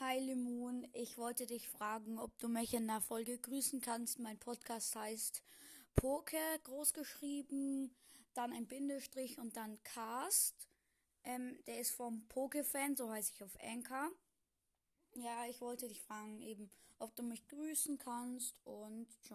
Hi Limon, ich wollte dich fragen, ob du mich in der Folge grüßen kannst. Mein Podcast heißt Poke, großgeschrieben, dann ein Bindestrich und dann Cast. Ähm, der ist vom Pokefan, so heiße ich auf Anchor. Ja, ich wollte dich fragen eben, ob du mich grüßen kannst und ciao.